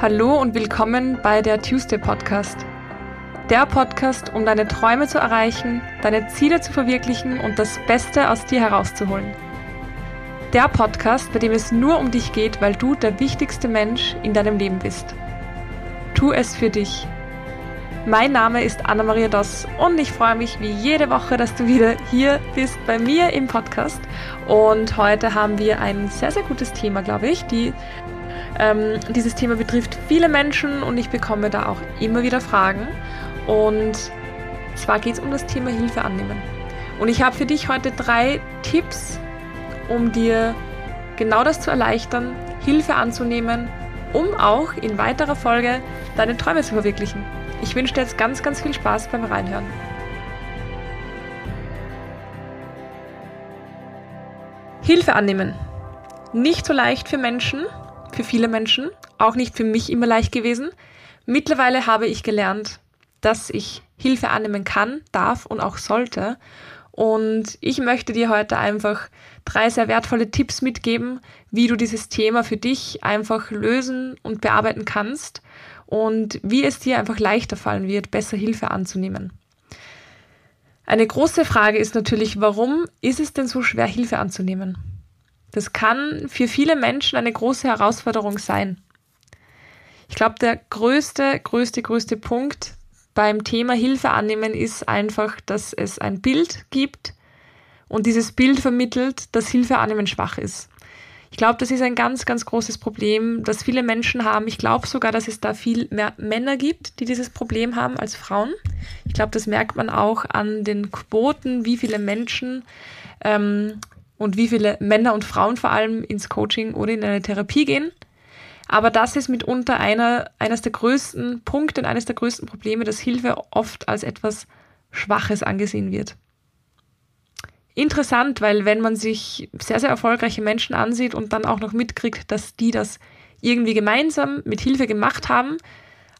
Hallo und willkommen bei der Tuesday Podcast. Der Podcast, um deine Träume zu erreichen, deine Ziele zu verwirklichen und das Beste aus dir herauszuholen. Der Podcast, bei dem es nur um dich geht, weil du der wichtigste Mensch in deinem Leben bist. Tu es für dich. Mein Name ist Anna-Maria Doss und ich freue mich wie jede Woche, dass du wieder hier bist bei mir im Podcast. Und heute haben wir ein sehr, sehr gutes Thema, glaube ich. Die ähm, dieses Thema betrifft viele Menschen und ich bekomme da auch immer wieder Fragen. Und zwar geht es um das Thema Hilfe annehmen. Und ich habe für dich heute drei Tipps, um dir genau das zu erleichtern, Hilfe anzunehmen, um auch in weiterer Folge deine Träume zu verwirklichen. Ich wünsche dir jetzt ganz, ganz viel Spaß beim Reinhören. Hilfe annehmen. Nicht so leicht für Menschen, für viele Menschen, auch nicht für mich immer leicht gewesen. Mittlerweile habe ich gelernt, dass ich Hilfe annehmen kann, darf und auch sollte. Und ich möchte dir heute einfach drei sehr wertvolle Tipps mitgeben, wie du dieses Thema für dich einfach lösen und bearbeiten kannst und wie es dir einfach leichter fallen wird, besser Hilfe anzunehmen. Eine große Frage ist natürlich, warum ist es denn so schwer, Hilfe anzunehmen? Das kann für viele Menschen eine große Herausforderung sein. Ich glaube, der größte, größte, größte Punkt beim Thema Hilfe annehmen ist einfach, dass es ein Bild gibt und dieses Bild vermittelt, dass Hilfe annehmen schwach ist. Ich glaube, das ist ein ganz, ganz großes Problem, das viele Menschen haben. Ich glaube sogar, dass es da viel mehr Männer gibt, die dieses Problem haben als Frauen. Ich glaube, das merkt man auch an den Quoten, wie viele Menschen ähm, und wie viele Männer und Frauen vor allem ins Coaching oder in eine Therapie gehen. Aber das ist mitunter einer, eines der größten Punkte und eines der größten Probleme, dass Hilfe oft als etwas Schwaches angesehen wird. Interessant, weil wenn man sich sehr, sehr erfolgreiche Menschen ansieht und dann auch noch mitkriegt, dass die das irgendwie gemeinsam mit Hilfe gemacht haben,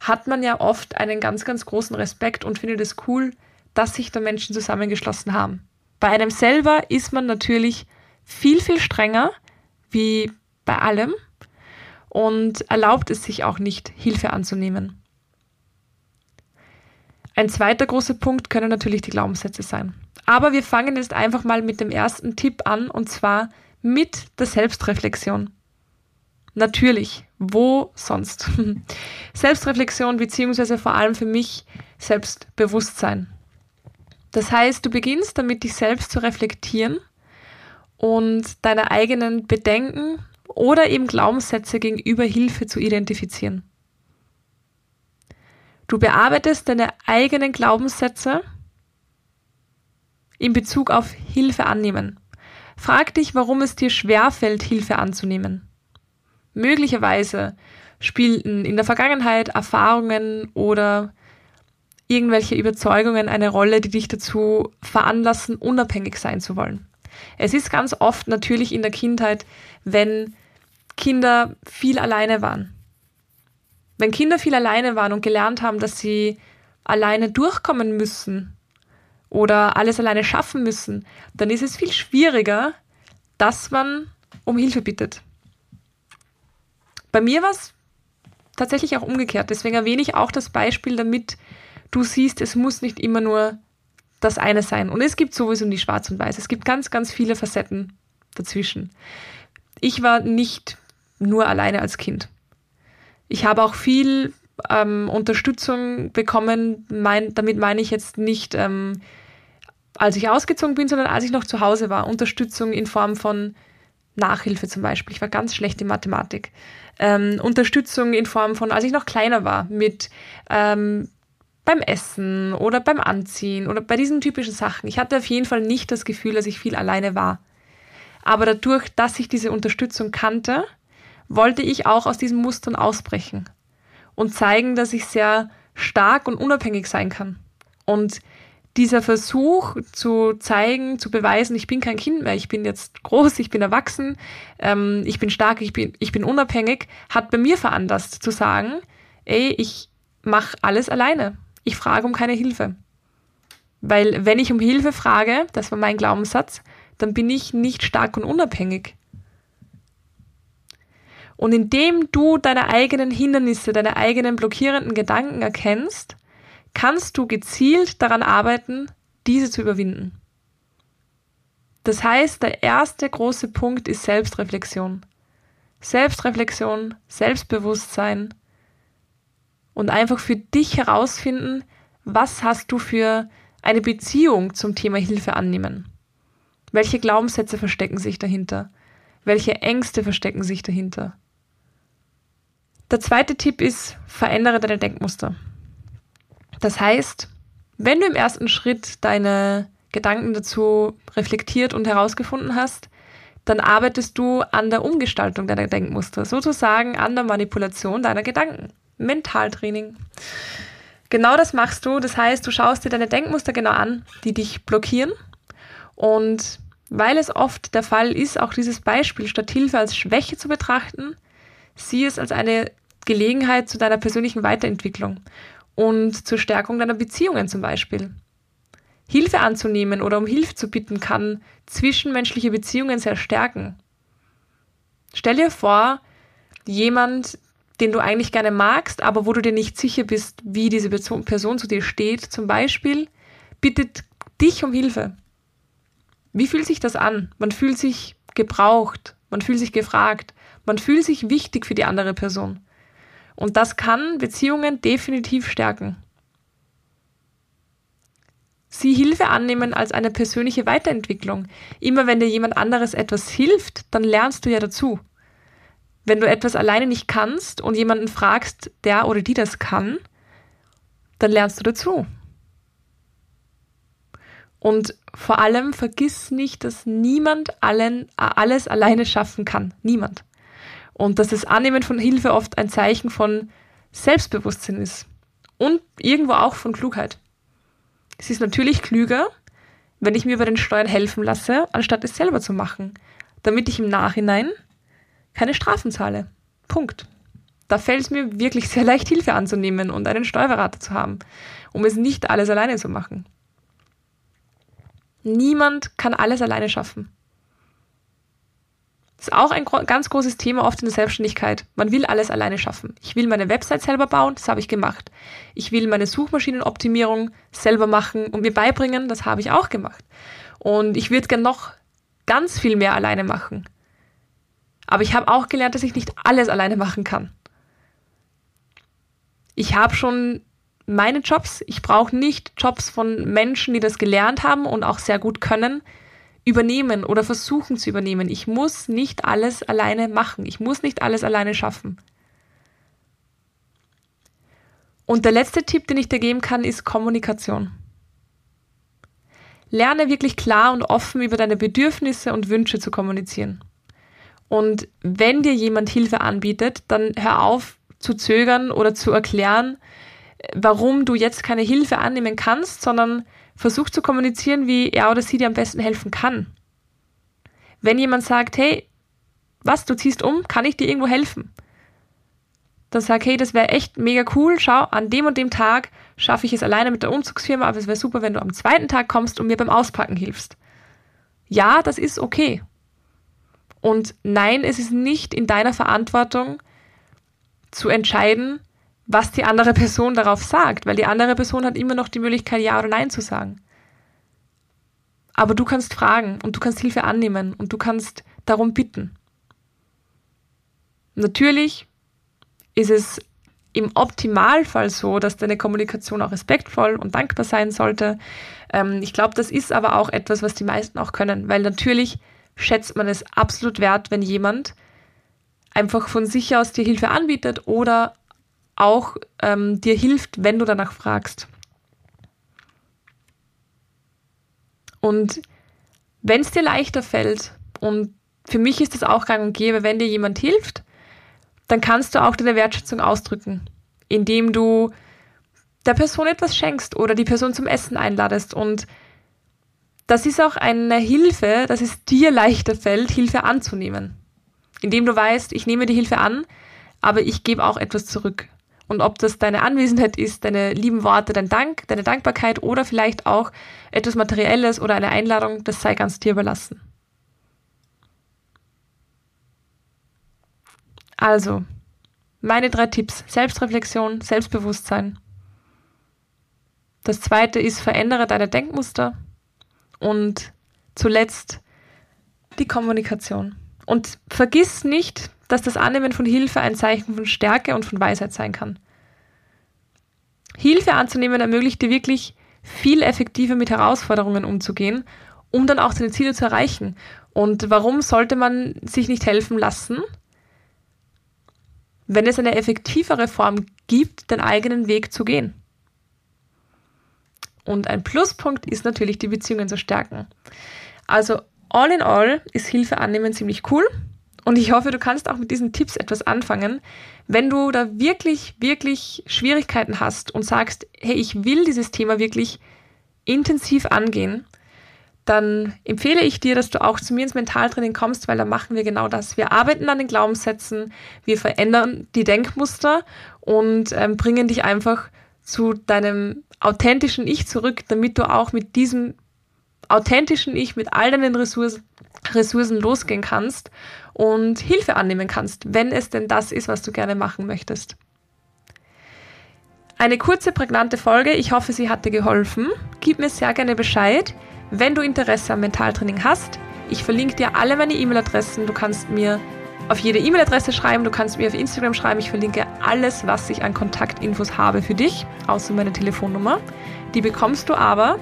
hat man ja oft einen ganz, ganz großen Respekt und findet es cool, dass sich da Menschen zusammengeschlossen haben. Bei einem selber ist man natürlich viel, viel strenger wie bei allem und erlaubt es sich auch nicht, Hilfe anzunehmen. Ein zweiter großer Punkt können natürlich die Glaubenssätze sein. Aber wir fangen jetzt einfach mal mit dem ersten Tipp an und zwar mit der Selbstreflexion. Natürlich, wo sonst? Selbstreflexion beziehungsweise vor allem für mich Selbstbewusstsein. Das heißt, du beginnst damit, dich selbst zu reflektieren und deine eigenen Bedenken oder eben Glaubenssätze gegenüber Hilfe zu identifizieren. Du bearbeitest deine eigenen Glaubenssätze in Bezug auf Hilfe annehmen. Frag dich, warum es dir schwerfällt, Hilfe anzunehmen. Möglicherweise spielten in der Vergangenheit Erfahrungen oder irgendwelche Überzeugungen eine Rolle, die dich dazu veranlassen, unabhängig sein zu wollen. Es ist ganz oft natürlich in der Kindheit, wenn Kinder viel alleine waren. Wenn Kinder viel alleine waren und gelernt haben, dass sie alleine durchkommen müssen oder alles alleine schaffen müssen, dann ist es viel schwieriger, dass man um Hilfe bittet. Bei mir war es tatsächlich auch umgekehrt. Deswegen erwähne ich auch das Beispiel, damit du siehst, es muss nicht immer nur das eine sein. Und es gibt sowieso nie schwarz und weiß. Es gibt ganz, ganz viele Facetten dazwischen. Ich war nicht nur alleine als Kind. Ich habe auch viel ähm, Unterstützung bekommen. Mein, damit meine ich jetzt nicht, ähm, als ich ausgezogen bin, sondern als ich noch zu Hause war. Unterstützung in Form von Nachhilfe zum Beispiel. Ich war ganz schlecht in Mathematik. Ähm, Unterstützung in Form von, als ich noch kleiner war, mit ähm, beim Essen oder beim Anziehen oder bei diesen typischen Sachen. Ich hatte auf jeden Fall nicht das Gefühl, dass ich viel alleine war. Aber dadurch, dass ich diese Unterstützung kannte, wollte ich auch aus diesen Mustern ausbrechen und zeigen, dass ich sehr stark und unabhängig sein kann. Und dieser Versuch zu zeigen, zu beweisen, ich bin kein Kind mehr, ich bin jetzt groß, ich bin erwachsen, ähm, ich bin stark, ich bin, ich bin unabhängig, hat bei mir veranlasst zu sagen, ey, ich mache alles alleine ich frage um keine Hilfe. Weil wenn ich um Hilfe frage, das war mein Glaubenssatz, dann bin ich nicht stark und unabhängig. Und indem du deine eigenen Hindernisse, deine eigenen blockierenden Gedanken erkennst, kannst du gezielt daran arbeiten, diese zu überwinden. Das heißt, der erste große Punkt ist Selbstreflexion. Selbstreflexion, Selbstbewusstsein und einfach für dich herausfinden, was hast du für eine Beziehung zum Thema Hilfe annehmen. Welche Glaubenssätze verstecken sich dahinter? Welche Ängste verstecken sich dahinter? Der zweite Tipp ist, verändere deine Denkmuster. Das heißt, wenn du im ersten Schritt deine Gedanken dazu reflektiert und herausgefunden hast, dann arbeitest du an der Umgestaltung deiner Denkmuster, sozusagen an der Manipulation deiner Gedanken. Mentaltraining. Genau das machst du. Das heißt, du schaust dir deine Denkmuster genau an, die dich blockieren. Und weil es oft der Fall ist, auch dieses Beispiel statt Hilfe als Schwäche zu betrachten, sieh es als eine Gelegenheit zu deiner persönlichen Weiterentwicklung und zur Stärkung deiner Beziehungen zum Beispiel. Hilfe anzunehmen oder um Hilfe zu bitten kann zwischenmenschliche Beziehungen sehr stärken. Stell dir vor, jemand, den du eigentlich gerne magst, aber wo du dir nicht sicher bist, wie diese Person zu dir steht, zum Beispiel, bittet dich um Hilfe. Wie fühlt sich das an? Man fühlt sich gebraucht, man fühlt sich gefragt, man fühlt sich wichtig für die andere Person. Und das kann Beziehungen definitiv stärken. Sie Hilfe annehmen als eine persönliche Weiterentwicklung. Immer wenn dir jemand anderes etwas hilft, dann lernst du ja dazu. Wenn du etwas alleine nicht kannst und jemanden fragst, der oder die das kann, dann lernst du dazu. Und vor allem vergiss nicht, dass niemand allen, alles alleine schaffen kann. Niemand. Und dass das Annehmen von Hilfe oft ein Zeichen von Selbstbewusstsein ist. Und irgendwo auch von Klugheit. Es ist natürlich klüger, wenn ich mir bei den Steuern helfen lasse, anstatt es selber zu machen, damit ich im Nachhinein keine Strafen zahle. Punkt. Da fällt es mir wirklich sehr leicht, Hilfe anzunehmen und einen Steuerberater zu haben, um es nicht alles alleine zu machen. Niemand kann alles alleine schaffen. Das ist auch ein ganz großes Thema oft in der Selbstständigkeit. Man will alles alleine schaffen. Ich will meine Website selber bauen, das habe ich gemacht. Ich will meine Suchmaschinenoptimierung selber machen und mir beibringen, das habe ich auch gemacht. Und ich würde gern noch ganz viel mehr alleine machen. Aber ich habe auch gelernt, dass ich nicht alles alleine machen kann. Ich habe schon meine Jobs. Ich brauche nicht Jobs von Menschen, die das gelernt haben und auch sehr gut können übernehmen oder versuchen zu übernehmen. Ich muss nicht alles alleine machen. Ich muss nicht alles alleine schaffen. Und der letzte Tipp, den ich dir geben kann, ist Kommunikation. Lerne wirklich klar und offen über deine Bedürfnisse und Wünsche zu kommunizieren. Und wenn dir jemand Hilfe anbietet, dann hör auf zu zögern oder zu erklären, warum du jetzt keine Hilfe annehmen kannst, sondern versuch zu kommunizieren, wie er oder sie dir am besten helfen kann. Wenn jemand sagt, hey, was, du ziehst um, kann ich dir irgendwo helfen? Dann sag, hey, das wäre echt mega cool, schau, an dem und dem Tag schaffe ich es alleine mit der Umzugsfirma, aber es wäre super, wenn du am zweiten Tag kommst und mir beim Auspacken hilfst. Ja, das ist okay. Und nein, es ist nicht in deiner Verantwortung zu entscheiden, was die andere Person darauf sagt, weil die andere Person hat immer noch die Möglichkeit, Ja oder Nein zu sagen. Aber du kannst fragen und du kannst Hilfe annehmen und du kannst darum bitten. Natürlich ist es im Optimalfall so, dass deine Kommunikation auch respektvoll und dankbar sein sollte. Ähm, ich glaube, das ist aber auch etwas, was die meisten auch können, weil natürlich schätzt man es absolut wert, wenn jemand einfach von sich aus dir Hilfe anbietet oder auch ähm, dir hilft, wenn du danach fragst. Und wenn es dir leichter fällt, und für mich ist es auch gang und gäbe, wenn dir jemand hilft, dann kannst du auch deine Wertschätzung ausdrücken, indem du der Person etwas schenkst oder die Person zum Essen einladest. Und das ist auch eine Hilfe, dass es dir leichter fällt, Hilfe anzunehmen. Indem du weißt, ich nehme die Hilfe an, aber ich gebe auch etwas zurück. Und ob das deine Anwesenheit ist, deine lieben Worte, dein Dank, deine Dankbarkeit oder vielleicht auch etwas Materielles oder eine Einladung, das sei ganz dir überlassen. Also, meine drei Tipps. Selbstreflexion, Selbstbewusstsein. Das zweite ist, verändere deine Denkmuster. Und zuletzt die Kommunikation. Und vergiss nicht, dass das Annehmen von Hilfe ein Zeichen von Stärke und von Weisheit sein kann. Hilfe anzunehmen ermöglicht dir wirklich viel effektiver mit Herausforderungen umzugehen, um dann auch seine Ziele zu erreichen. Und warum sollte man sich nicht helfen lassen, wenn es eine effektivere Form gibt, den eigenen Weg zu gehen? Und ein Pluspunkt ist natürlich, die Beziehungen zu stärken. Also all in all ist Hilfe annehmen ziemlich cool. Und ich hoffe, du kannst auch mit diesen Tipps etwas anfangen. Wenn du da wirklich, wirklich Schwierigkeiten hast und sagst, hey, ich will dieses Thema wirklich intensiv angehen, dann empfehle ich dir, dass du auch zu mir ins Mentaltraining kommst, weil da machen wir genau das. Wir arbeiten an den Glaubenssätzen, wir verändern die Denkmuster und ähm, bringen dich einfach zu deinem authentischen Ich zurück, damit du auch mit diesem authentischen Ich, mit all deinen Ressourcen, Ressourcen losgehen kannst und Hilfe annehmen kannst, wenn es denn das ist, was du gerne machen möchtest. Eine kurze, prägnante Folge. Ich hoffe, sie hat dir geholfen. Gib mir sehr gerne Bescheid, wenn du Interesse am Mentaltraining hast. Ich verlinke dir alle meine E-Mail-Adressen. Du kannst mir auf jede E-Mail-Adresse schreiben, du kannst mir auf Instagram schreiben. Ich verlinke alles, was ich an Kontaktinfos habe für dich, außer meine Telefonnummer. Die bekommst du aber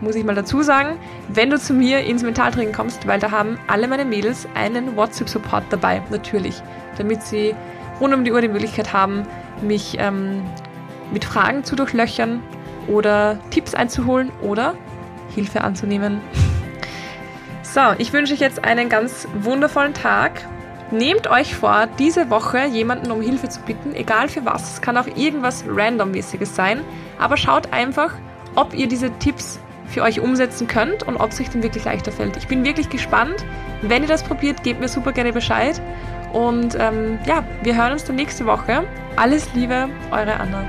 muss ich mal dazu sagen, wenn du zu mir ins Mentaltraining kommst, weil da haben alle meine Mädels einen WhatsApp-Support dabei, natürlich, damit sie rund um die Uhr die Möglichkeit haben, mich ähm, mit Fragen zu durchlöchern oder Tipps einzuholen oder Hilfe anzunehmen. So, ich wünsche euch jetzt einen ganz wundervollen Tag. Nehmt euch vor, diese Woche jemanden um Hilfe zu bitten, egal für was. Es kann auch irgendwas randommäßiges sein, aber schaut einfach, ob ihr diese Tipps für euch umsetzen könnt und ob es euch dann wirklich leichter fällt. Ich bin wirklich gespannt. Wenn ihr das probiert, gebt mir super gerne Bescheid. Und ähm, ja, wir hören uns dann nächste Woche. Alles Liebe, eure Anna.